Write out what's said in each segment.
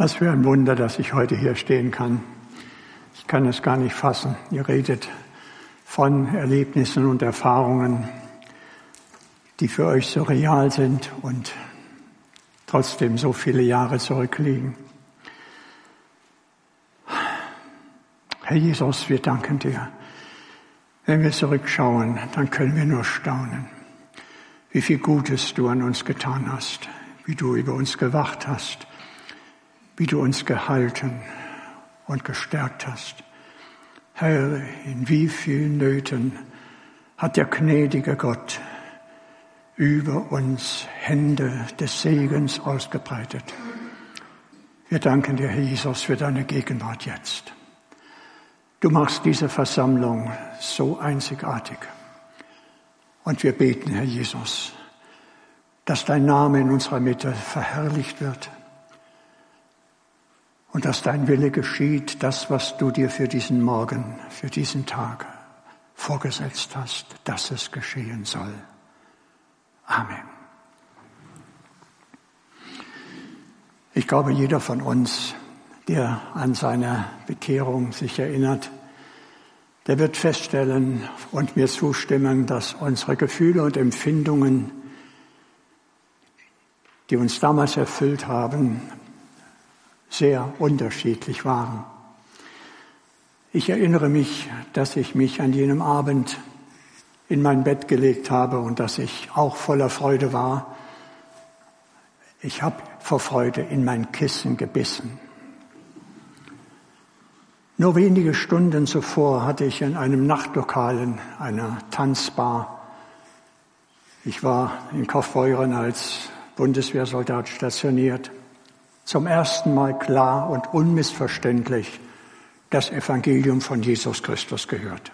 Was für ein Wunder, dass ich heute hier stehen kann. Ich kann es gar nicht fassen. Ihr redet von Erlebnissen und Erfahrungen, die für euch so real sind und trotzdem so viele Jahre zurückliegen. Herr Jesus, wir danken dir. Wenn wir zurückschauen, dann können wir nur staunen, wie viel Gutes du an uns getan hast, wie du über uns gewacht hast, wie du uns gehalten und gestärkt hast. Herr, in wie vielen Nöten hat der gnädige Gott über uns Hände des Segens ausgebreitet. Wir danken dir, Herr Jesus, für deine Gegenwart jetzt. Du machst diese Versammlung so einzigartig. Und wir beten, Herr Jesus, dass dein Name in unserer Mitte verherrlicht wird, und dass dein Wille geschieht, das, was du dir für diesen Morgen, für diesen Tag vorgesetzt hast, dass es geschehen soll. Amen. Ich glaube, jeder von uns, der an seine Bekehrung sich erinnert, der wird feststellen und mir zustimmen, dass unsere Gefühle und Empfindungen, die uns damals erfüllt haben, sehr unterschiedlich waren. Ich erinnere mich, dass ich mich an jenem Abend in mein Bett gelegt habe und dass ich auch voller Freude war. Ich habe vor Freude in mein Kissen gebissen. Nur wenige Stunden zuvor hatte ich in einem Nachtlokal, in einer Tanzbar, ich war in Kaufbeuren als Bundeswehrsoldat stationiert, zum ersten Mal klar und unmissverständlich das Evangelium von Jesus Christus gehört.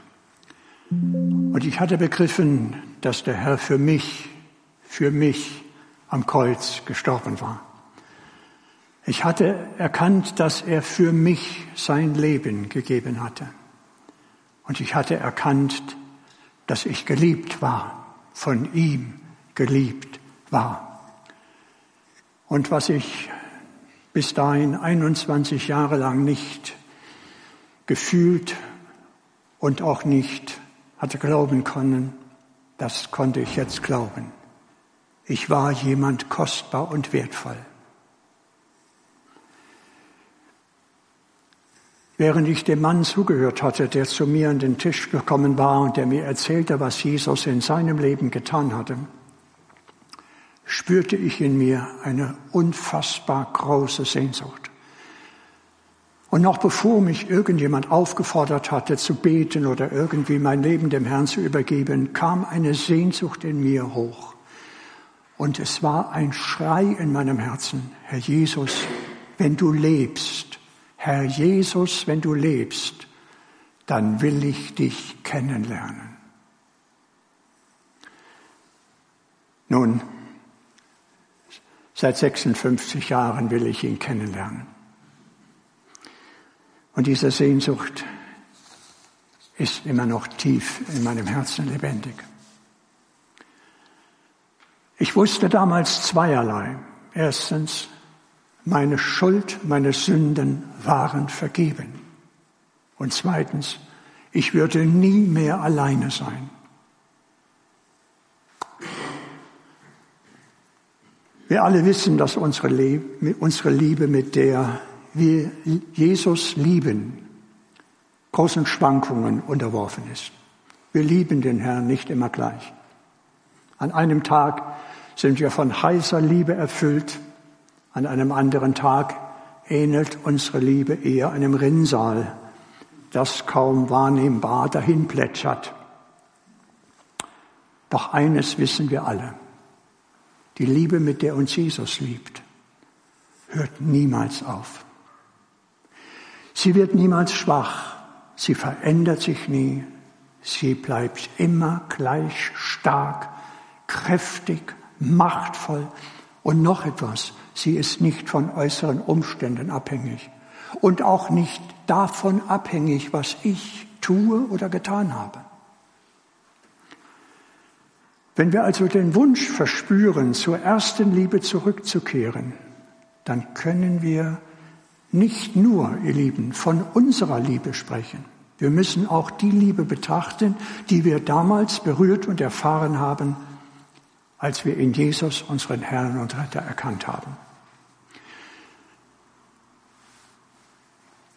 Und ich hatte begriffen, dass der Herr für mich, für mich am Kreuz gestorben war. Ich hatte erkannt, dass er für mich sein Leben gegeben hatte. Und ich hatte erkannt, dass ich geliebt war, von ihm geliebt war. Und was ich bis dahin 21 Jahre lang nicht gefühlt und auch nicht hatte glauben können, das konnte ich jetzt glauben. Ich war jemand kostbar und wertvoll. Während ich dem Mann zugehört hatte, der zu mir an den Tisch gekommen war und der mir erzählte, was Jesus in seinem Leben getan hatte, spürte ich in mir eine unfassbar große Sehnsucht. Und noch bevor mich irgendjemand aufgefordert hatte zu beten oder irgendwie mein Leben dem Herrn zu übergeben, kam eine Sehnsucht in mir hoch. Und es war ein Schrei in meinem Herzen, Herr Jesus, wenn du lebst, Herr Jesus, wenn du lebst, dann will ich dich kennenlernen. Nun, Seit 56 Jahren will ich ihn kennenlernen. Und diese Sehnsucht ist immer noch tief in meinem Herzen lebendig. Ich wusste damals zweierlei. Erstens, meine Schuld, meine Sünden waren vergeben. Und zweitens, ich würde nie mehr alleine sein. Wir alle wissen, dass unsere, Liebe, mit der wir Jesus lieben, großen Schwankungen unterworfen ist. Wir lieben den Herrn nicht immer gleich. An einem Tag sind wir von heißer Liebe erfüllt, an einem anderen Tag ähnelt unsere Liebe eher einem Rinnsal, das kaum wahrnehmbar dahin plätschert. Doch eines wissen wir alle. Die Liebe, mit der uns Jesus liebt, hört niemals auf. Sie wird niemals schwach, sie verändert sich nie, sie bleibt immer gleich stark, kräftig, machtvoll und noch etwas, sie ist nicht von äußeren Umständen abhängig und auch nicht davon abhängig, was ich tue oder getan habe. Wenn wir also den Wunsch verspüren, zur ersten Liebe zurückzukehren, dann können wir nicht nur, ihr Lieben, von unserer Liebe sprechen. Wir müssen auch die Liebe betrachten, die wir damals berührt und erfahren haben, als wir in Jesus unseren Herrn und Retter erkannt haben.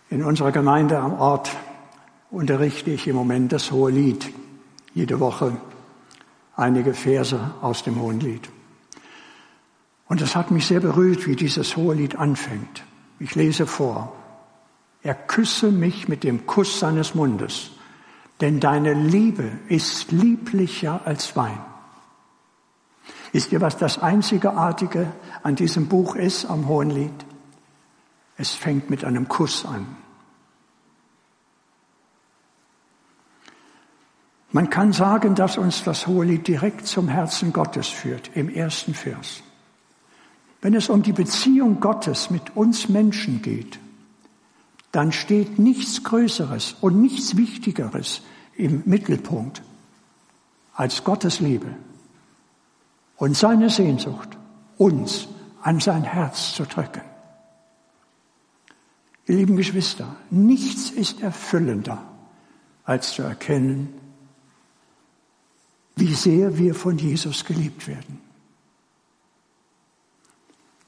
In unserer Gemeinde am Ort unterrichte ich im Moment das Hohe Lied. Jede Woche einige Verse aus dem Hohen Lied. Und es hat mich sehr berührt, wie dieses Hohe Lied anfängt. Ich lese vor. Er küsse mich mit dem Kuss seines Mundes, denn deine Liebe ist lieblicher als Wein. Wisst ihr, was das Einzigartige an diesem Buch ist, am Hohen Lied? Es fängt mit einem Kuss an. Man kann sagen, dass uns das Hohe Lied direkt zum Herzen Gottes führt, im ersten Vers. Wenn es um die Beziehung Gottes mit uns Menschen geht, dann steht nichts Größeres und nichts Wichtigeres im Mittelpunkt als Gottes Liebe und seine Sehnsucht, uns an sein Herz zu drücken. Ihr lieben Geschwister, nichts ist erfüllender, als zu erkennen, wie sehr wir von Jesus geliebt werden.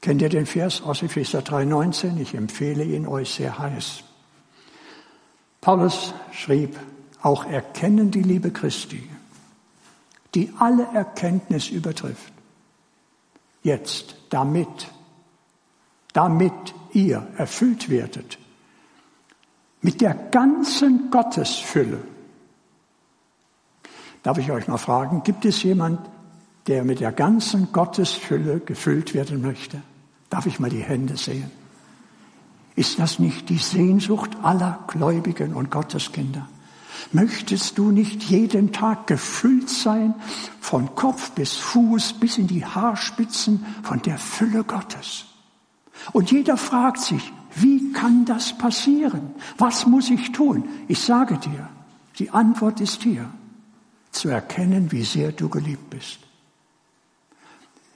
Kennt ihr den Vers aus Epheser 3,19? Ich empfehle ihn euch sehr heiß. Paulus schrieb, auch erkennen die Liebe Christi, die alle Erkenntnis übertrifft. Jetzt, damit, damit ihr erfüllt werdet, mit der ganzen Gottesfülle. Darf ich euch mal fragen, gibt es jemand, der mit der ganzen Gottesfülle gefüllt werden möchte? Darf ich mal die Hände sehen? Ist das nicht die Sehnsucht aller Gläubigen und Gotteskinder? Möchtest du nicht jeden Tag gefüllt sein, von Kopf bis Fuß bis in die Haarspitzen von der Fülle Gottes? Und jeder fragt sich, wie kann das passieren? Was muss ich tun? Ich sage dir, die Antwort ist hier, zu erkennen, wie sehr du geliebt bist.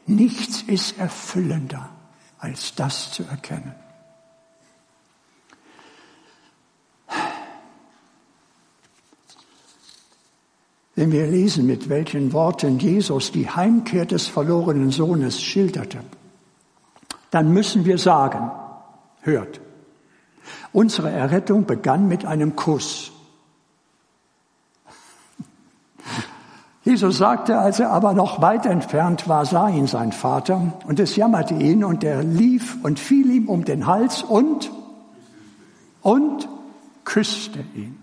Nichts ist erfüllender als das zu erkennen. Wenn wir lesen, mit welchen Worten Jesus die Heimkehr des verlorenen Sohnes schilderte, dann müssen wir sagen, hört, unsere Errettung begann mit einem Kuss. Jesus sagte, als er aber noch weit entfernt war, sah ihn sein Vater und es jammerte ihn und er lief und fiel ihm um den Hals und, und küsste ihn.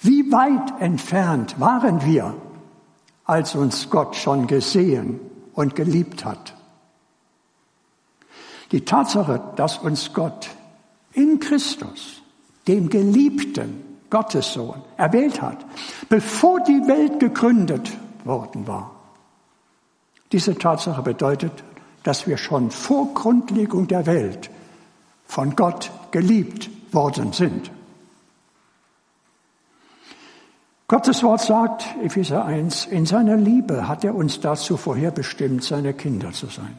Wie weit entfernt waren wir, als uns Gott schon gesehen und geliebt hat? Die Tatsache, dass uns Gott in Christus, dem Geliebten, Gottes Sohn, erwählt hat, bevor die Welt gegründet worden war. Diese Tatsache bedeutet, dass wir schon vor Grundlegung der Welt von Gott geliebt worden sind. Gottes Wort sagt, Epheser 1, in seiner Liebe hat er uns dazu vorherbestimmt, seine Kinder zu sein.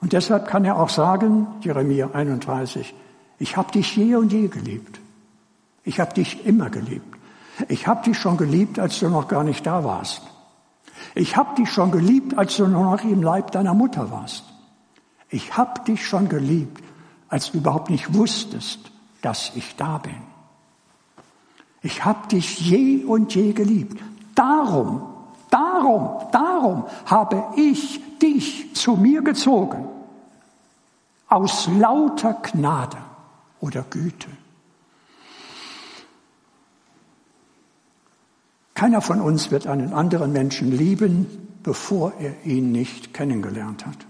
Und deshalb kann er auch sagen, Jeremia 31, ich habe dich je und je geliebt. Ich habe dich immer geliebt. Ich habe dich schon geliebt, als du noch gar nicht da warst. Ich habe dich schon geliebt, als du noch im Leib deiner Mutter warst. Ich habe dich schon geliebt, als du überhaupt nicht wusstest, dass ich da bin. Ich habe dich je und je geliebt. Darum, darum, darum habe ich dich zu mir gezogen. Aus lauter Gnade oder Güte. Keiner von uns wird einen anderen Menschen lieben, bevor er ihn nicht kennengelernt hat.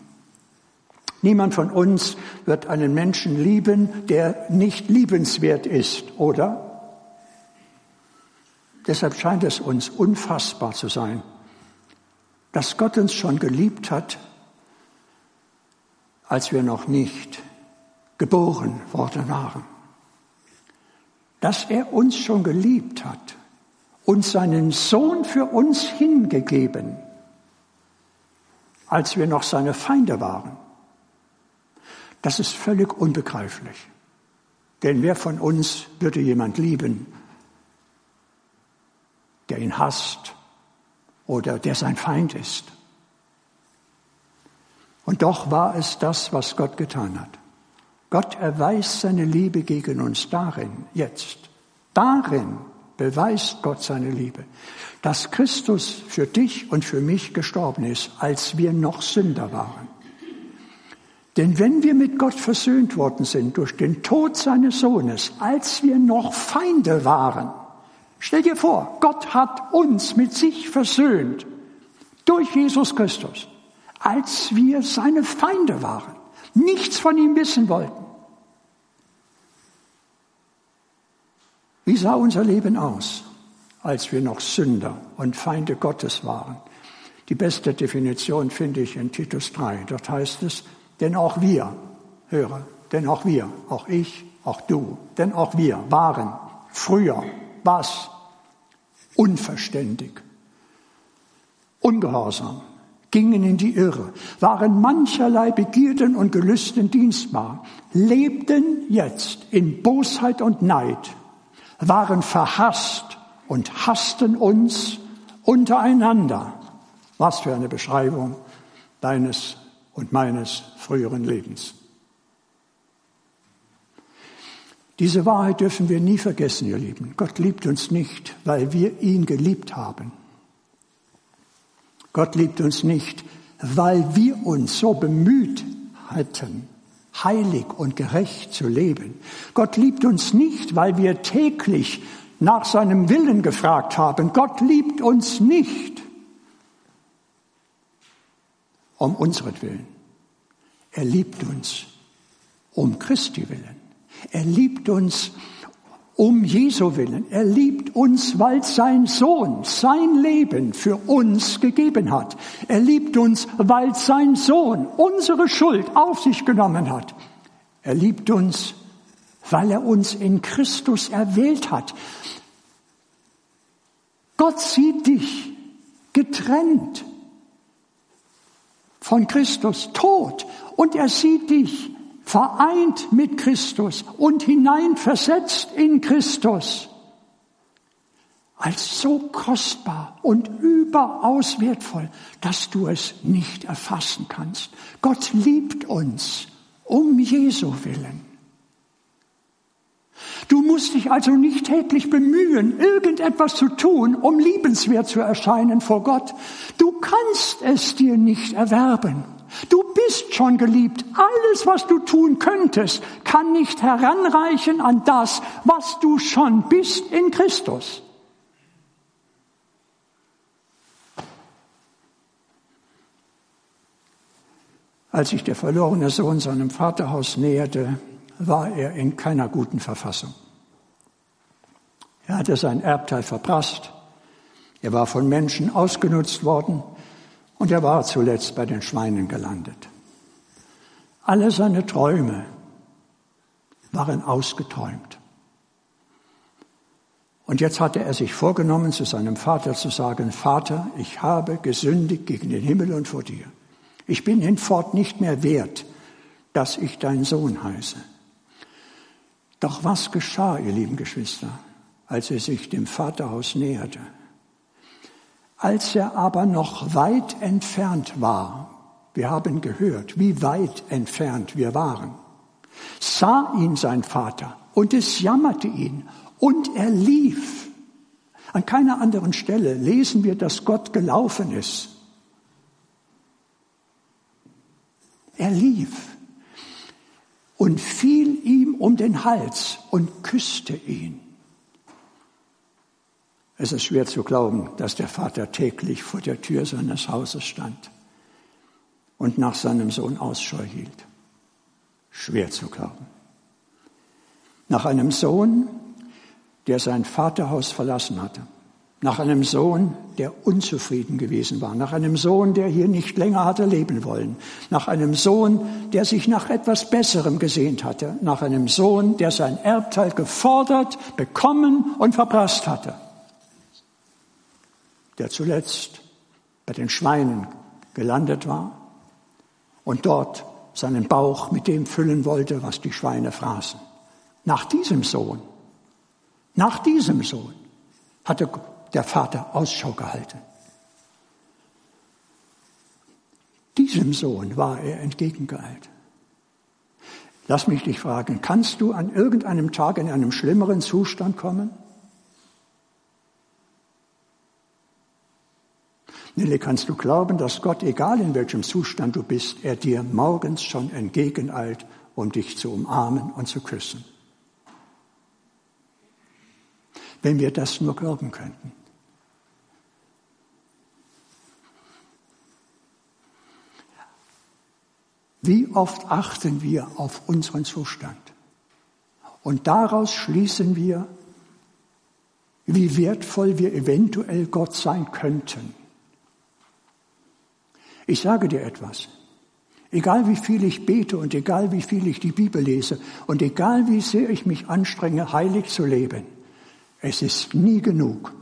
Niemand von uns wird einen Menschen lieben, der nicht liebenswert ist, oder? Deshalb scheint es uns unfassbar zu sein, dass Gott uns schon geliebt hat, als wir noch nicht geboren worden waren. Dass er uns schon geliebt hat und seinen Sohn für uns hingegeben, als wir noch seine Feinde waren. Das ist völlig unbegreiflich. Denn wer von uns würde jemand lieben, der ihn hasst oder der sein Feind ist? Und doch war es das, was Gott getan hat. Gott erweist seine Liebe gegen uns darin, jetzt, darin beweist Gott seine Liebe, dass Christus für dich und für mich gestorben ist, als wir noch Sünder waren. Denn wenn wir mit Gott versöhnt worden sind durch den Tod seines Sohnes, als wir noch Feinde waren, stell dir vor, Gott hat uns mit sich versöhnt durch Jesus Christus, als wir seine Feinde waren, nichts von ihm wissen wollten. Wie sah unser Leben aus, als wir noch Sünder und Feinde Gottes waren? Die beste Definition finde ich in Titus 3. Dort heißt es, denn auch wir, höre, denn auch wir, auch ich, auch du, denn auch wir waren früher was? Unverständig, ungehorsam, gingen in die Irre, waren mancherlei Begierden und Gelüsten dienstbar, lebten jetzt in Bosheit und Neid, waren verhasst und hassten uns untereinander. Was für eine Beschreibung deines und meines früheren Lebens. Diese Wahrheit dürfen wir nie vergessen, ihr Lieben. Gott liebt uns nicht, weil wir ihn geliebt haben. Gott liebt uns nicht, weil wir uns so bemüht hätten, heilig und gerecht zu leben. Gott liebt uns nicht, weil wir täglich nach seinem Willen gefragt haben. Gott liebt uns nicht, um unseren Er liebt uns um Christi willen. Er liebt uns um Jesu willen. Er liebt uns, weil sein Sohn sein Leben für uns gegeben hat. Er liebt uns, weil sein Sohn unsere Schuld auf sich genommen hat. Er liebt uns, weil er uns in Christus erwählt hat. Gott sieht dich getrennt von Christus, tot. Und er sieht dich vereint mit Christus und hineinversetzt in Christus. Als so kostbar und überaus wertvoll, dass du es nicht erfassen kannst. Gott liebt uns um Jesu willen. Du musst dich also nicht täglich bemühen, irgendetwas zu tun, um liebenswert zu erscheinen vor Gott. Du kannst es dir nicht erwerben. Du bist schon geliebt. Alles, was du tun könntest, kann nicht heranreichen an das, was du schon bist in Christus. Als sich der verlorene Sohn seinem Vaterhaus näherte, war er in keiner guten Verfassung. Er hatte sein Erbteil verprasst, er war von Menschen ausgenutzt worden und er war zuletzt bei den Schweinen gelandet. Alle seine Träume waren ausgeträumt. Und jetzt hatte er sich vorgenommen, zu seinem Vater zu sagen, Vater, ich habe gesündigt gegen den Himmel und vor dir. Ich bin hinfort nicht mehr wert, dass ich dein Sohn heiße. Doch was geschah, ihr lieben Geschwister, als er sich dem Vaterhaus näherte? Als er aber noch weit entfernt war, wir haben gehört, wie weit entfernt wir waren, sah ihn sein Vater und es jammerte ihn und er lief. An keiner anderen Stelle lesen wir, dass Gott gelaufen ist. Er lief und fiel ihm um den Hals und küsste ihn. Es ist schwer zu glauben, dass der Vater täglich vor der Tür seines Hauses stand und nach seinem Sohn Ausschau hielt. Schwer zu glauben. Nach einem Sohn, der sein Vaterhaus verlassen hatte. Nach einem Sohn, der unzufrieden gewesen war. Nach einem Sohn, der hier nicht länger hatte leben wollen. Nach einem Sohn, der sich nach etwas Besserem gesehnt hatte. Nach einem Sohn, der sein Erbteil gefordert, bekommen und verprasst hatte der zuletzt bei den Schweinen gelandet war und dort seinen Bauch mit dem füllen wollte, was die Schweine fraßen. Nach diesem Sohn, nach diesem Sohn hatte der Vater Ausschau gehalten. Diesem Sohn war er entgegengeeilt. Lass mich dich fragen, kannst du an irgendeinem Tag in einem schlimmeren Zustand kommen? Nille, kannst du glauben, dass Gott, egal in welchem Zustand du bist, er dir morgens schon entgegeneilt, um dich zu umarmen und zu küssen? Wenn wir das nur glauben könnten. Wie oft achten wir auf unseren Zustand? Und daraus schließen wir, wie wertvoll wir eventuell Gott sein könnten. Ich sage dir etwas. Egal wie viel ich bete und egal wie viel ich die Bibel lese und egal wie sehr ich mich anstrenge, heilig zu leben, es ist nie genug.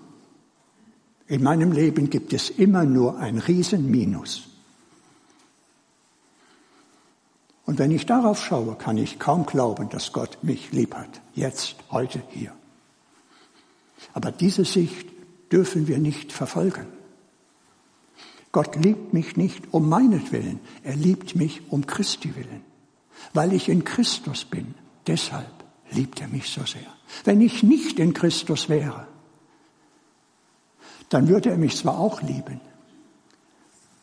In meinem Leben gibt es immer nur ein Riesenminus. Und wenn ich darauf schaue, kann ich kaum glauben, dass Gott mich lieb hat. Jetzt, heute, hier. Aber diese Sicht dürfen wir nicht verfolgen. Gott liebt mich nicht um meinetwillen, er liebt mich um Christi willen. Weil ich in Christus bin, deshalb liebt er mich so sehr. Wenn ich nicht in Christus wäre, dann würde er mich zwar auch lieben,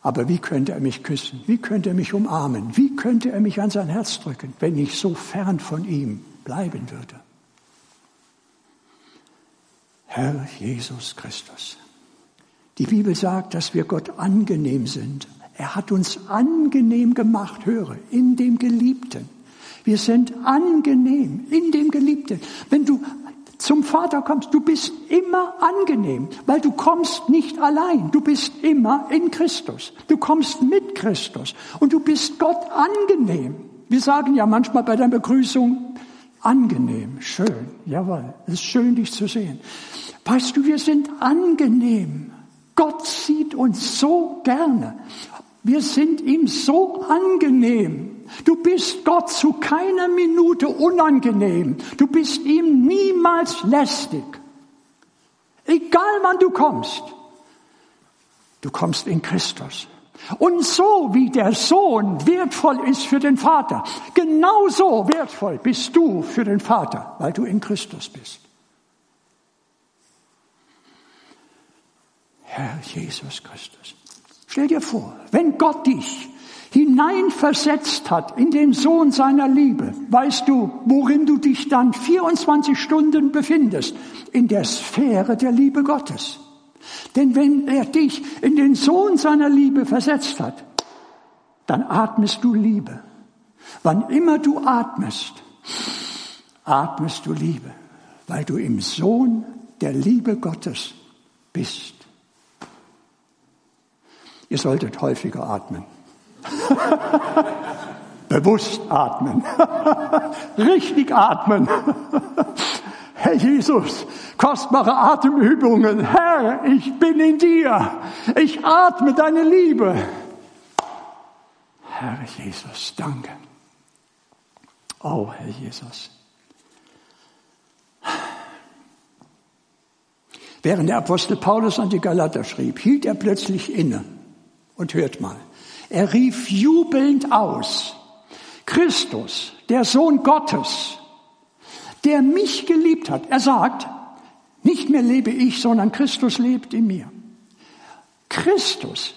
aber wie könnte er mich küssen? Wie könnte er mich umarmen? Wie könnte er mich an sein Herz drücken, wenn ich so fern von ihm bleiben würde? Herr Jesus Christus. Die Bibel sagt, dass wir Gott angenehm sind. Er hat uns angenehm gemacht, höre, in dem Geliebten. Wir sind angenehm in dem Geliebten. Wenn du zum Vater kommst, du bist immer angenehm, weil du kommst nicht allein, du bist immer in Christus. Du kommst mit Christus und du bist Gott angenehm. Wir sagen ja manchmal bei der Begrüßung, angenehm, schön, jawohl, es ist schön, dich zu sehen. Weißt du, wir sind angenehm. Gott sieht uns so gerne. Wir sind ihm so angenehm. Du bist Gott zu keiner Minute unangenehm. Du bist ihm niemals lästig. Egal wann du kommst. Du kommst in Christus. Und so wie der Sohn wertvoll ist für den Vater, genauso wertvoll bist du für den Vater, weil du in Christus bist. Herr Jesus Christus. Stell dir vor, wenn Gott dich hineinversetzt hat in den Sohn seiner Liebe, weißt du, worin du dich dann 24 Stunden befindest? In der Sphäre der Liebe Gottes. Denn wenn er dich in den Sohn seiner Liebe versetzt hat, dann atmest du Liebe. Wann immer du atmest, atmest du Liebe, weil du im Sohn der Liebe Gottes bist. Ihr solltet häufiger atmen. Bewusst atmen. Richtig atmen. Herr Jesus, kostbare Atemübungen. Herr, ich bin in dir. Ich atme deine Liebe. Herr Jesus, danke. Oh, Herr Jesus. Während der Apostel Paulus an die Galater schrieb, hielt er plötzlich inne und hört mal. Er rief jubelnd aus, Christus, der Sohn Gottes, der mich geliebt hat. Er sagt, nicht mehr lebe ich, sondern Christus lebt in mir. Christus,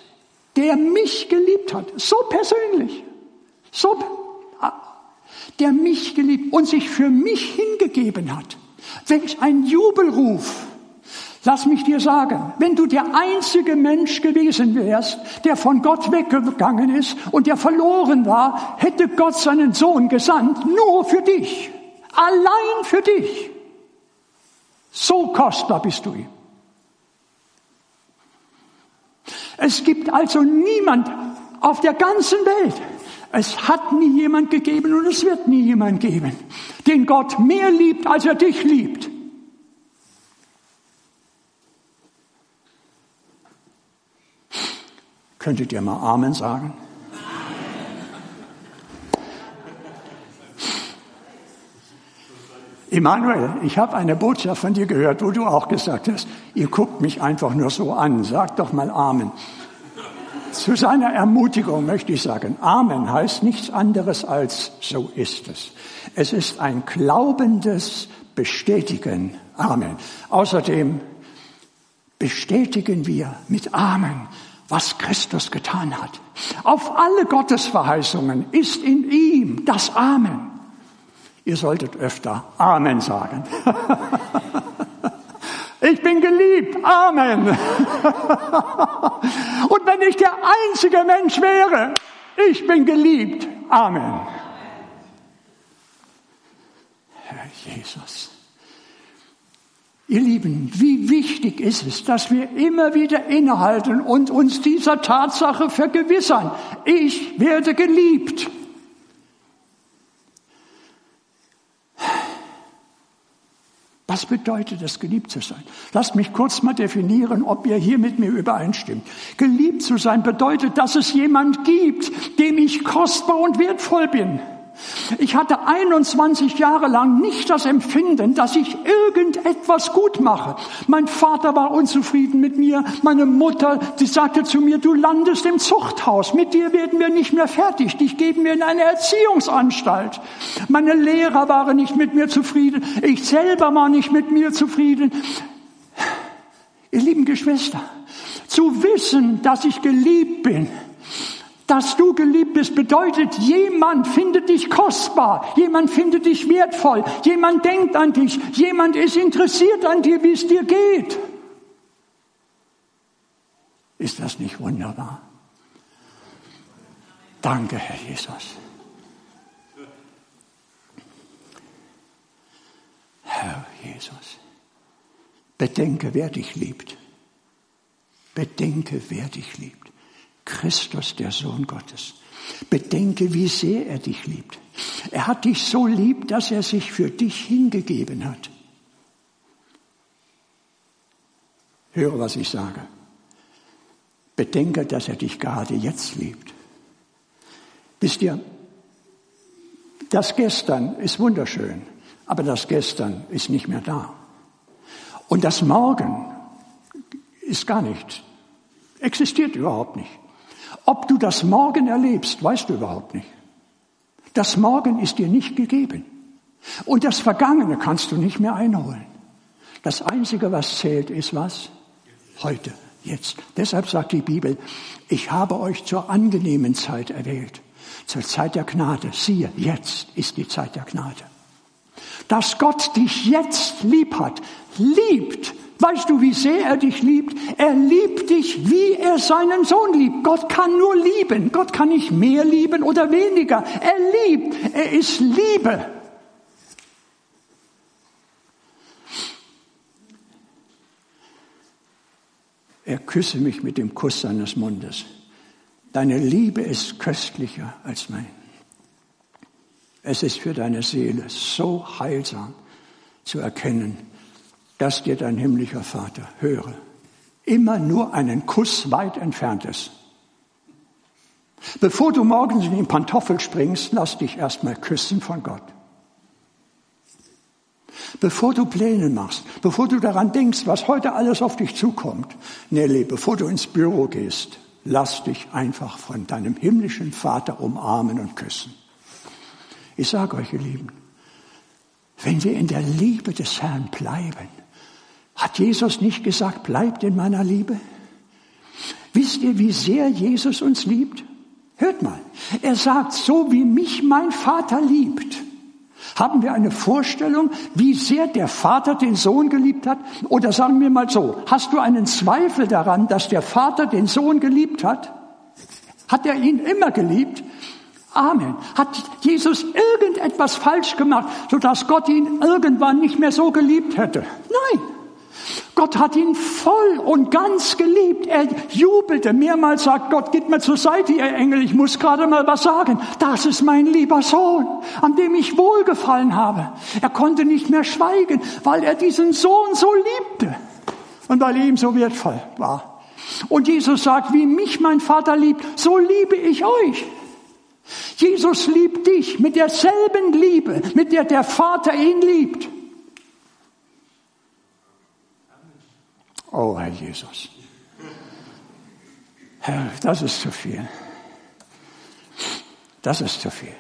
der mich geliebt hat, so persönlich, so, der mich geliebt und sich für mich hingegeben hat. Welch ein Jubelruf. Lass mich dir sagen, wenn du der einzige Mensch gewesen wärst, der von Gott weggegangen ist und der verloren war, hätte Gott seinen Sohn gesandt, nur für dich, allein für dich. So kostbar bist du ihm. Es gibt also niemand auf der ganzen Welt, es hat nie jemand gegeben und es wird nie jemand geben, den Gott mehr liebt, als er dich liebt. Könntet ihr mal Amen sagen? Emanuel, ich habe eine Botschaft von dir gehört, wo du auch gesagt hast, ihr guckt mich einfach nur so an, sagt doch mal Amen. Zu seiner Ermutigung möchte ich sagen, Amen heißt nichts anderes als so ist es. Es ist ein glaubendes Bestätigen. Amen. Außerdem bestätigen wir mit Amen, was Christus getan hat. Auf alle Gottesverheißungen ist in ihm das Amen. Ihr solltet öfter Amen sagen. Ich bin geliebt. Amen. Und wenn ich der einzige Mensch wäre, ich bin geliebt. Amen. Herr Jesus. Ihr Lieben, wie wichtig ist es, dass wir immer wieder innehalten und uns dieser Tatsache vergewissern. Ich werde geliebt. Was bedeutet es, geliebt zu sein? Lasst mich kurz mal definieren, ob ihr hier mit mir übereinstimmt. Geliebt zu sein bedeutet, dass es jemand gibt, dem ich kostbar und wertvoll bin. Ich hatte 21 Jahre lang nicht das Empfinden, dass ich irgendetwas gut mache. Mein Vater war unzufrieden mit mir. Meine Mutter, die sagte zu mir, du landest im Zuchthaus. Mit dir werden wir nicht mehr fertig. Dich geben wir in eine Erziehungsanstalt. Meine Lehrer waren nicht mit mir zufrieden. Ich selber war nicht mit mir zufrieden. Ihr lieben Geschwister, zu wissen, dass ich geliebt bin, dass du geliebt bist, bedeutet, jemand findet dich kostbar, jemand findet dich wertvoll, jemand denkt an dich, jemand ist interessiert an dir, wie es dir geht. Ist das nicht wunderbar? Danke, Herr Jesus. Herr Jesus, bedenke, wer dich liebt. Bedenke, wer dich liebt. Christus, der Sohn Gottes. Bedenke, wie sehr er dich liebt. Er hat dich so lieb, dass er sich für dich hingegeben hat. Höre, was ich sage. Bedenke, dass er dich gerade jetzt liebt. Wisst ihr, das Gestern ist wunderschön, aber das Gestern ist nicht mehr da. Und das Morgen ist gar nicht, existiert überhaupt nicht. Ob du das Morgen erlebst, weißt du überhaupt nicht. Das Morgen ist dir nicht gegeben. Und das Vergangene kannst du nicht mehr einholen. Das Einzige, was zählt, ist was? Heute, jetzt. Deshalb sagt die Bibel, ich habe euch zur angenehmen Zeit erwählt. Zur Zeit der Gnade. Siehe, jetzt ist die Zeit der Gnade. Dass Gott dich jetzt lieb hat, liebt, Weißt du, wie sehr er dich liebt? Er liebt dich, wie er seinen Sohn liebt. Gott kann nur lieben. Gott kann nicht mehr lieben oder weniger. Er liebt. Er ist Liebe. Er küsse mich mit dem Kuss seines Mundes. Deine Liebe ist köstlicher als mein. Es ist für deine Seele so heilsam zu erkennen, dass dir dein himmlischer Vater, höre, immer nur einen Kuss weit entfernt ist. Bevor du morgens in den Pantoffel springst, lass dich erstmal küssen von Gott. Bevor du Pläne machst, bevor du daran denkst, was heute alles auf dich zukommt, Nelly, bevor du ins Büro gehst, lass dich einfach von deinem himmlischen Vater umarmen und küssen. Ich sage euch, ihr Lieben, wenn wir in der Liebe des Herrn bleiben, hat Jesus nicht gesagt, bleibt in meiner Liebe? Wisst ihr, wie sehr Jesus uns liebt? Hört mal, er sagt, so wie mich mein Vater liebt. Haben wir eine Vorstellung, wie sehr der Vater den Sohn geliebt hat? Oder sagen wir mal so, hast du einen Zweifel daran, dass der Vater den Sohn geliebt hat? Hat er ihn immer geliebt? Amen. Hat Jesus irgendetwas falsch gemacht, sodass Gott ihn irgendwann nicht mehr so geliebt hätte? Nein. Gott hat ihn voll und ganz geliebt. Er jubelte. Mehrmals sagt Gott, geht mir zur Seite, ihr Engel, ich muss gerade mal was sagen. Das ist mein lieber Sohn, an dem ich wohlgefallen habe. Er konnte nicht mehr schweigen, weil er diesen Sohn so liebte und weil er ihm so wertvoll war. Und Jesus sagt, wie mich mein Vater liebt, so liebe ich euch. Jesus liebt dich mit derselben Liebe, mit der der Vater ihn liebt. Oh, Herr Jesus. Herr, das ist zu viel. Das ist zu viel.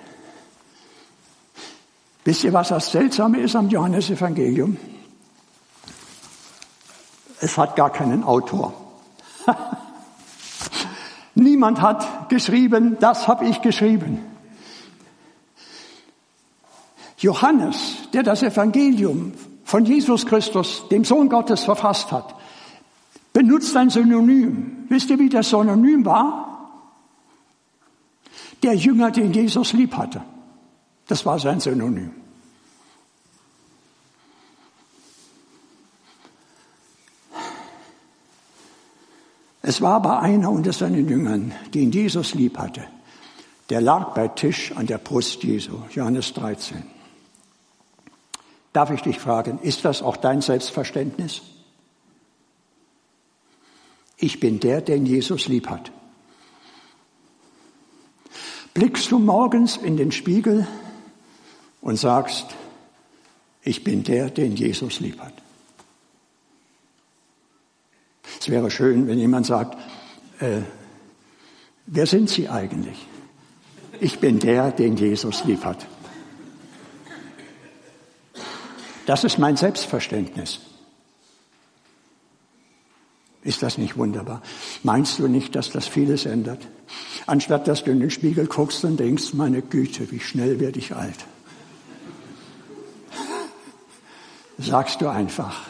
Wisst ihr, was das Seltsame ist am Johannesevangelium? Es hat gar keinen Autor. Niemand hat geschrieben, das habe ich geschrieben. Johannes, der das Evangelium von Jesus Christus, dem Sohn Gottes, verfasst hat, benutzt ein Synonym. Wisst ihr, wie das Synonym war? Der Jünger, den Jesus lieb hatte. Das war sein Synonym. Es war aber einer unter seinen Jüngern, den Jesus lieb hatte. Der lag bei Tisch an der Brust Jesu, Johannes 13. Darf ich dich fragen, ist das auch dein Selbstverständnis? Ich bin der, den Jesus lieb hat. Blickst du morgens in den Spiegel und sagst, ich bin der, den Jesus lieb hat. Es wäre schön, wenn jemand sagt, äh, wer sind Sie eigentlich? Ich bin der, den Jesus lieb hat. Das ist mein Selbstverständnis. Ist das nicht wunderbar? Meinst du nicht, dass das vieles ändert? Anstatt dass du in den Spiegel guckst und denkst, meine Güte, wie schnell werde ich alt. Sagst du einfach,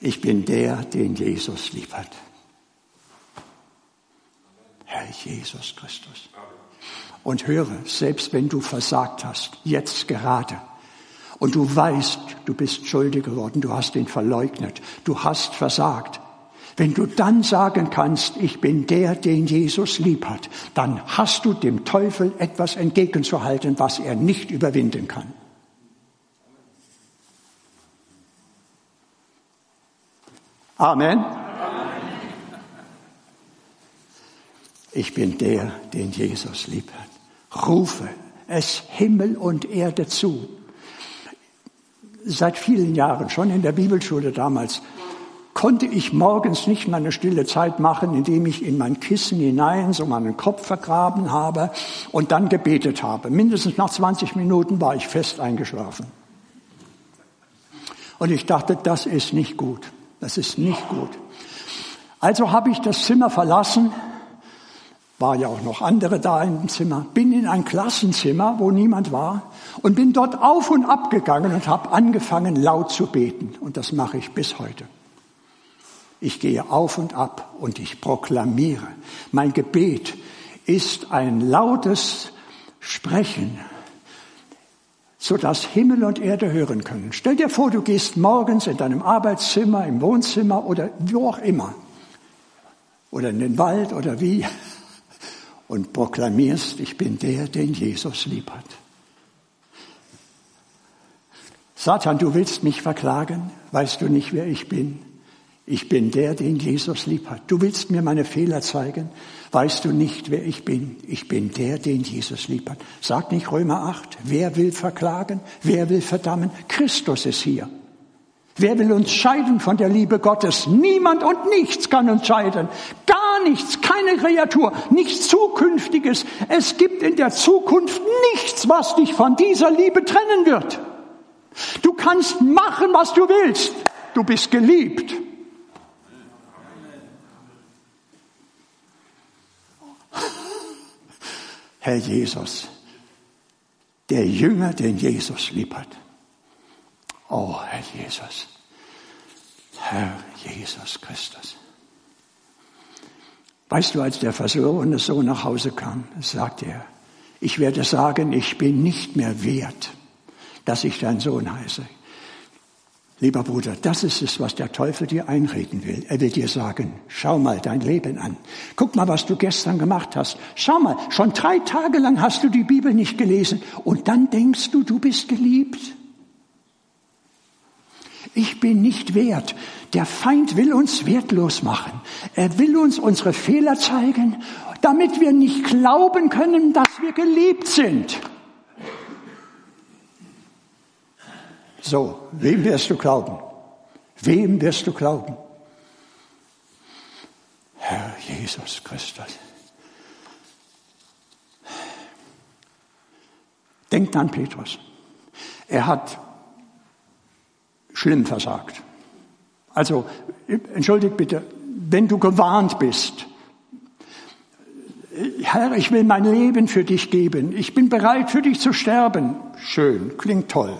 ich bin der, den Jesus liefert. Herr Jesus Christus. Und höre, selbst wenn du versagt hast, jetzt gerade, und du weißt, du bist schuldig geworden, du hast ihn verleugnet, du hast versagt, wenn du dann sagen kannst, ich bin der, den Jesus lieb hat, dann hast du dem Teufel etwas entgegenzuhalten, was er nicht überwinden kann. Amen. Ich bin der, den Jesus liebt. Rufe es Himmel und Erde zu. Seit vielen Jahren, schon in der Bibelschule damals, konnte ich morgens nicht meine stille Zeit machen, indem ich in mein Kissen hinein so meinen Kopf vergraben habe und dann gebetet habe. Mindestens nach 20 Minuten war ich fest eingeschlafen. Und ich dachte, das ist nicht gut. Das ist nicht gut. Also habe ich das Zimmer verlassen, war ja auch noch andere da im Zimmer, bin in ein Klassenzimmer, wo niemand war, und bin dort auf und ab gegangen und habe angefangen laut zu beten. Und das mache ich bis heute. Ich gehe auf und ab und ich proklamiere. Mein Gebet ist ein lautes Sprechen sodass Himmel und Erde hören können. Stell dir vor, du gehst morgens in deinem Arbeitszimmer, im Wohnzimmer oder wo auch immer, oder in den Wald oder wie, und proklamierst, ich bin der, den Jesus lieb hat. Satan, du willst mich verklagen, weißt du nicht, wer ich bin? Ich bin der, den Jesus lieb hat. Du willst mir meine Fehler zeigen. Weißt du nicht, wer ich bin? Ich bin der, den Jesus lieb hat. Sagt nicht Römer 8. Wer will verklagen? Wer will verdammen? Christus ist hier. Wer will uns scheiden von der Liebe Gottes? Niemand und nichts kann uns scheiden. Gar nichts, keine Kreatur, nichts Zukünftiges. Es gibt in der Zukunft nichts, was dich von dieser Liebe trennen wird. Du kannst machen, was du willst. Du bist geliebt. Herr Jesus, der Jünger, den Jesus lieb hat. Oh, Herr Jesus, Herr Jesus Christus. Weißt du, als der versorgene Sohn nach Hause kam, sagte er, ich werde sagen, ich bin nicht mehr wert, dass ich dein Sohn heiße. Lieber Bruder, das ist es, was der Teufel dir einreden will. Er will dir sagen, schau mal dein Leben an. Guck mal, was du gestern gemacht hast. Schau mal, schon drei Tage lang hast du die Bibel nicht gelesen und dann denkst du, du bist geliebt. Ich bin nicht wert. Der Feind will uns wertlos machen. Er will uns unsere Fehler zeigen, damit wir nicht glauben können, dass wir geliebt sind. So, wem wirst du glauben? Wem wirst du glauben? Jesus Christus. Denkt an Petrus. Er hat schlimm versagt. Also, entschuldigt bitte, wenn du gewarnt bist, Herr, ich will mein Leben für dich geben, ich bin bereit für dich zu sterben. Schön, klingt toll.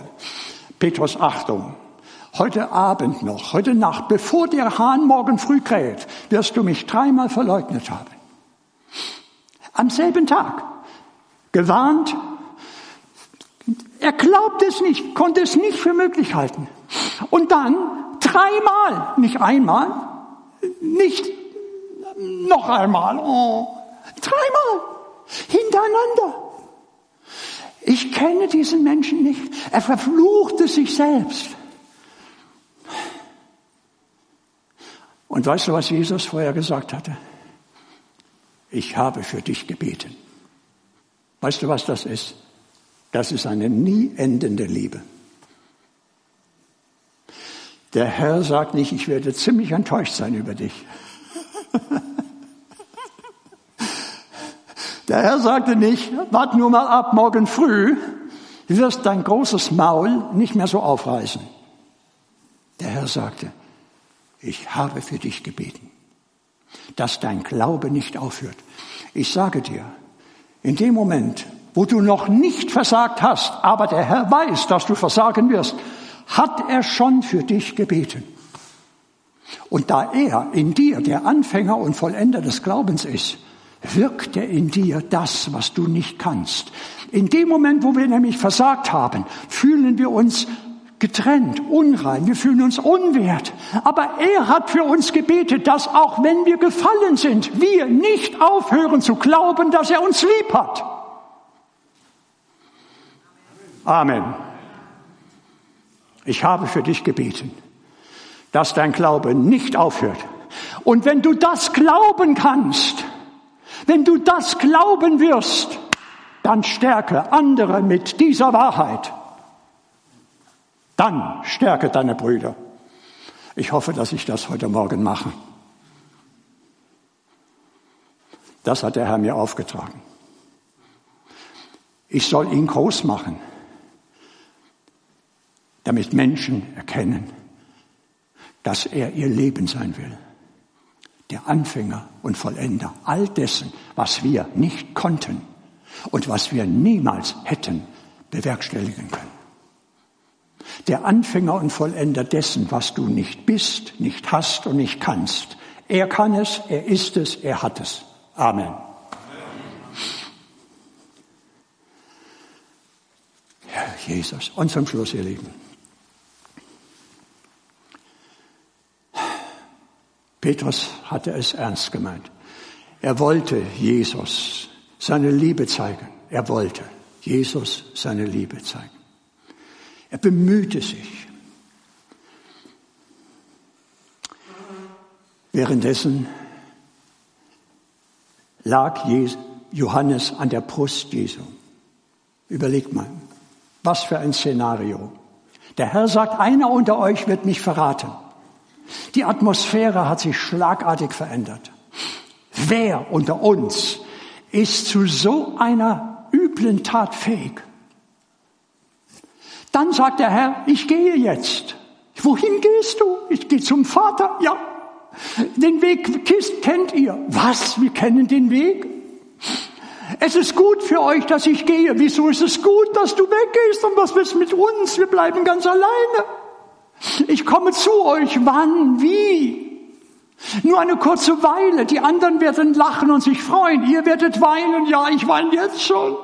Petrus, Achtung, heute Abend noch, heute Nacht, bevor der Hahn morgen früh kräht, wirst du mich dreimal verleugnet haben. Am selben Tag, gewarnt, er glaubt es nicht, konnte es nicht für möglich halten. Und dann dreimal, nicht einmal, nicht noch einmal, oh, dreimal hintereinander. Ich kenne diesen Menschen nicht. Er verfluchte sich selbst. Und weißt du, was Jesus vorher gesagt hatte? Ich habe für dich gebeten. Weißt du, was das ist? Das ist eine nie endende Liebe. Der Herr sagt nicht, ich werde ziemlich enttäuscht sein über dich. Der Herr sagte nicht, wart nur mal ab, morgen früh wirst dein großes Maul nicht mehr so aufreißen. Der Herr sagte, ich habe für dich gebeten, dass dein Glaube nicht aufhört. Ich sage dir, in dem Moment, wo du noch nicht versagt hast, aber der Herr weiß, dass du versagen wirst, hat er schon für dich gebeten. Und da er in dir der Anfänger und Vollender des Glaubens ist, wirkt er in dir das, was du nicht kannst. In dem Moment, wo wir nämlich versagt haben, fühlen wir uns getrennt, unrein, wir fühlen uns unwert. Aber er hat für uns gebetet, dass auch wenn wir gefallen sind, wir nicht aufhören zu glauben, dass er uns lieb hat. Amen. Ich habe für dich gebeten, dass dein Glaube nicht aufhört. Und wenn du das glauben kannst, wenn du das glauben wirst, dann stärke andere mit dieser Wahrheit. Dann stärke deine Brüder. Ich hoffe, dass ich das heute Morgen mache. Das hat der Herr mir aufgetragen. Ich soll ihn groß machen damit Menschen erkennen, dass er ihr Leben sein will. Der Anfänger und Vollender all dessen, was wir nicht konnten und was wir niemals hätten bewerkstelligen können. Der Anfänger und Vollender dessen, was du nicht bist, nicht hast und nicht kannst. Er kann es, er ist es, er hat es. Amen. Herr Jesus. Und zum Schluss, ihr Lieben. Petrus hatte es ernst gemeint. Er wollte Jesus seine Liebe zeigen. Er wollte Jesus seine Liebe zeigen. Er bemühte sich. Währenddessen lag Johannes an der Brust Jesu. Überlegt mal, was für ein Szenario. Der Herr sagt, einer unter euch wird mich verraten. Die Atmosphäre hat sich schlagartig verändert. Wer unter uns ist zu so einer üblen Tat fähig? Dann sagt der Herr, ich gehe jetzt. Wohin gehst du? Ich gehe zum Vater. Ja. Den Weg kennt ihr. Was? Wir kennen den Weg? Es ist gut für euch, dass ich gehe. Wieso ist es gut, dass du weggehst? Und was du mit uns? Wir bleiben ganz alleine. Ich komme zu euch, wann, wie? Nur eine kurze Weile. Die anderen werden lachen und sich freuen. Ihr werdet weinen. Ja, ich weine jetzt schon.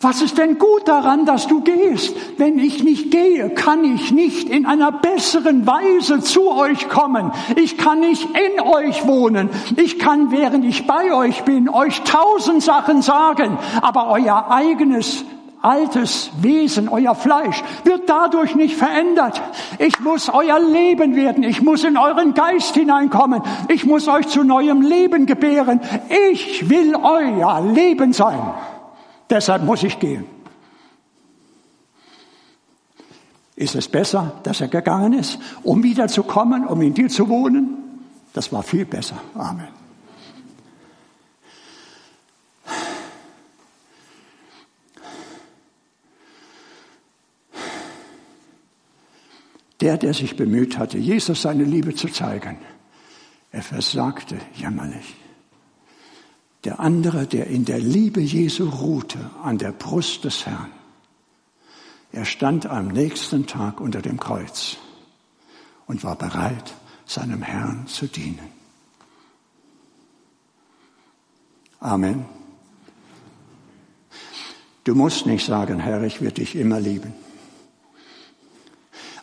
Was ist denn gut daran, dass du gehst? Wenn ich nicht gehe, kann ich nicht in einer besseren Weise zu euch kommen. Ich kann nicht in euch wohnen. Ich kann, während ich bei euch bin, euch tausend Sachen sagen, aber euer eigenes altes Wesen, euer Fleisch, wird dadurch nicht verändert. Ich muss euer Leben werden. Ich muss in euren Geist hineinkommen. Ich muss euch zu neuem Leben gebären. Ich will euer Leben sein. Deshalb muss ich gehen. Ist es besser, dass er gegangen ist, um wiederzukommen, um in dir zu wohnen? Das war viel besser. Amen. Der, der sich bemüht hatte, Jesus seine Liebe zu zeigen, er versagte jämmerlich. Der andere, der in der Liebe Jesu ruhte, an der Brust des Herrn, er stand am nächsten Tag unter dem Kreuz und war bereit, seinem Herrn zu dienen. Amen. Du musst nicht sagen, Herr, ich werde dich immer lieben.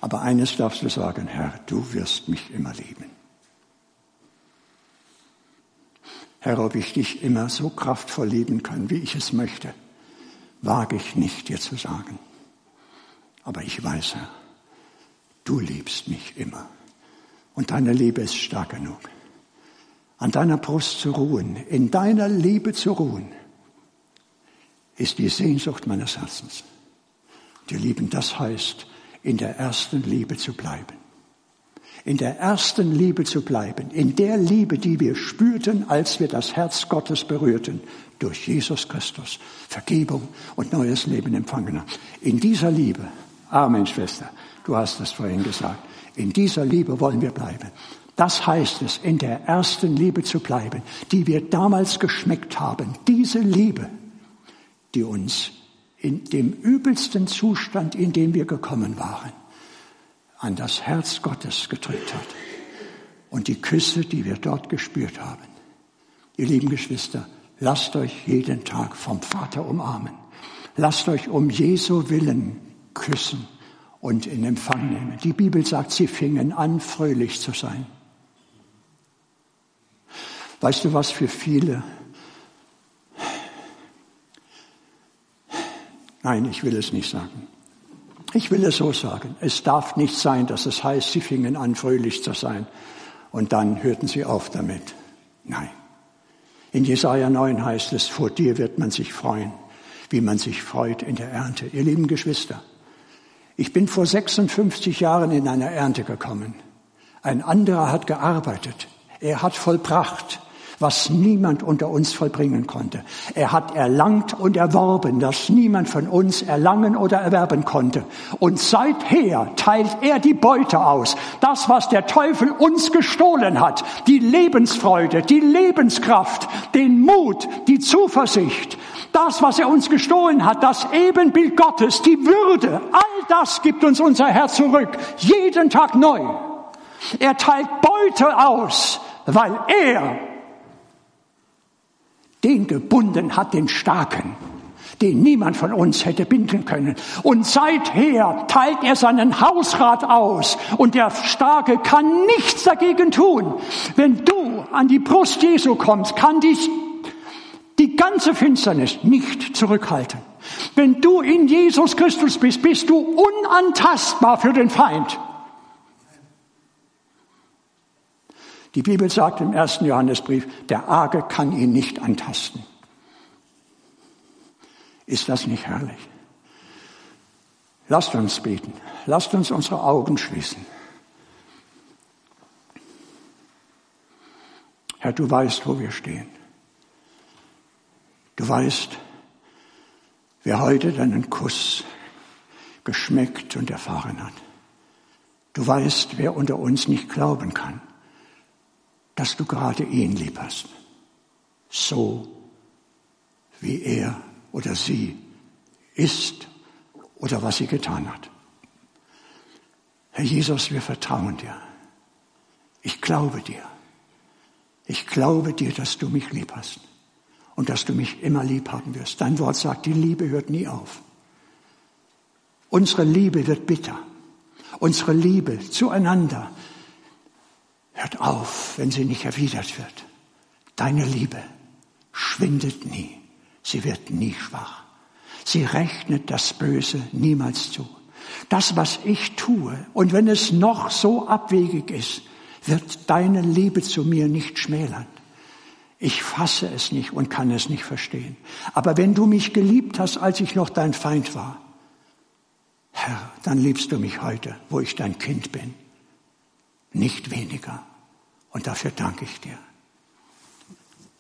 Aber eines darfst du sagen, Herr, du wirst mich immer lieben. Herr, ob ich dich immer so kraftvoll lieben kann, wie ich es möchte, wage ich nicht dir zu sagen. Aber ich weiß, Herr, du liebst mich immer. Und deine Liebe ist stark genug. An deiner Brust zu ruhen, in deiner Liebe zu ruhen, ist die Sehnsucht meines Herzens. Die Lieben, das heißt, in der ersten Liebe zu bleiben in der ersten Liebe zu bleiben, in der Liebe, die wir spürten, als wir das Herz Gottes berührten, durch Jesus Christus, Vergebung und neues Leben empfangen haben. In dieser Liebe, Amen, Schwester, du hast es vorhin gesagt, in dieser Liebe wollen wir bleiben. Das heißt es, in der ersten Liebe zu bleiben, die wir damals geschmeckt haben. Diese Liebe, die uns in dem übelsten Zustand, in dem wir gekommen waren, an das Herz Gottes gedrückt hat. Und die Küsse, die wir dort gespürt haben. Ihr lieben Geschwister, lasst euch jeden Tag vom Vater umarmen. Lasst euch um Jesu Willen küssen und in Empfang nehmen. Die Bibel sagt, sie fingen an, fröhlich zu sein. Weißt du, was für viele Nein, ich will es nicht sagen. Ich will es so sagen. Es darf nicht sein, dass es heißt, sie fingen an, fröhlich zu sein und dann hörten sie auf damit. Nein. In Jesaja 9 heißt es, vor dir wird man sich freuen, wie man sich freut in der Ernte. Ihr lieben Geschwister, ich bin vor 56 Jahren in einer Ernte gekommen. Ein anderer hat gearbeitet. Er hat vollbracht was niemand unter uns vollbringen konnte. Er hat erlangt und erworben, das niemand von uns erlangen oder erwerben konnte. Und seither teilt er die Beute aus. Das, was der Teufel uns gestohlen hat, die Lebensfreude, die Lebenskraft, den Mut, die Zuversicht, das, was er uns gestohlen hat, das Ebenbild Gottes, die Würde, all das gibt uns unser Herr zurück, jeden Tag neu. Er teilt Beute aus, weil er den gebunden hat, den Starken, den niemand von uns hätte binden können. Und seither teilt er seinen Hausrat aus und der Starke kann nichts dagegen tun. Wenn du an die Brust Jesu kommst, kann dich die ganze Finsternis nicht zurückhalten. Wenn du in Jesus Christus bist, bist du unantastbar für den Feind. Die Bibel sagt im ersten Johannesbrief, der Arge kann ihn nicht antasten. Ist das nicht herrlich? Lasst uns beten. Lasst uns unsere Augen schließen. Herr, du weißt, wo wir stehen. Du weißt, wer heute deinen Kuss geschmeckt und erfahren hat. Du weißt, wer unter uns nicht glauben kann dass du gerade ihn lieb hast. So wie er oder sie ist oder was sie getan hat. Herr Jesus, wir vertrauen dir. Ich glaube dir. Ich glaube dir, dass du mich lieb hast und dass du mich immer lieb haben wirst. Dein Wort sagt, die Liebe hört nie auf. Unsere Liebe wird bitter. Unsere Liebe zueinander hört auf, wenn sie nicht erwidert wird. Deine Liebe schwindet nie. Sie wird nie schwach. Sie rechnet das Böse niemals zu. Das, was ich tue, und wenn es noch so abwegig ist, wird deine Liebe zu mir nicht schmälern. Ich fasse es nicht und kann es nicht verstehen. Aber wenn du mich geliebt hast, als ich noch dein Feind war, Herr, dann liebst du mich heute, wo ich dein Kind bin. Nicht weniger Und dafür danke ich dir.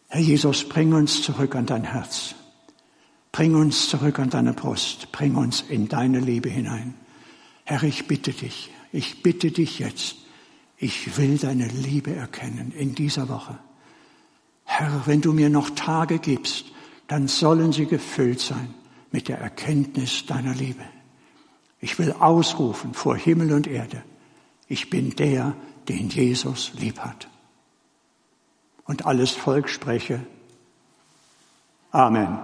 Herr Jesus, bring uns zurück an dein Herz. Bring uns zurück an deine Brust. Bring uns in deine Liebe hinein. Herr, ich bitte dich, ich bitte dich jetzt, ich will deine Liebe erkennen in dieser Woche. Herr, wenn du mir noch Tage gibst, dann sollen sie gefüllt sein mit der Erkenntnis deiner Liebe. Ich will ausrufen vor Himmel und Erde, ich bin der, den Jesus lieb hat. Und alles Volk spreche. Amen.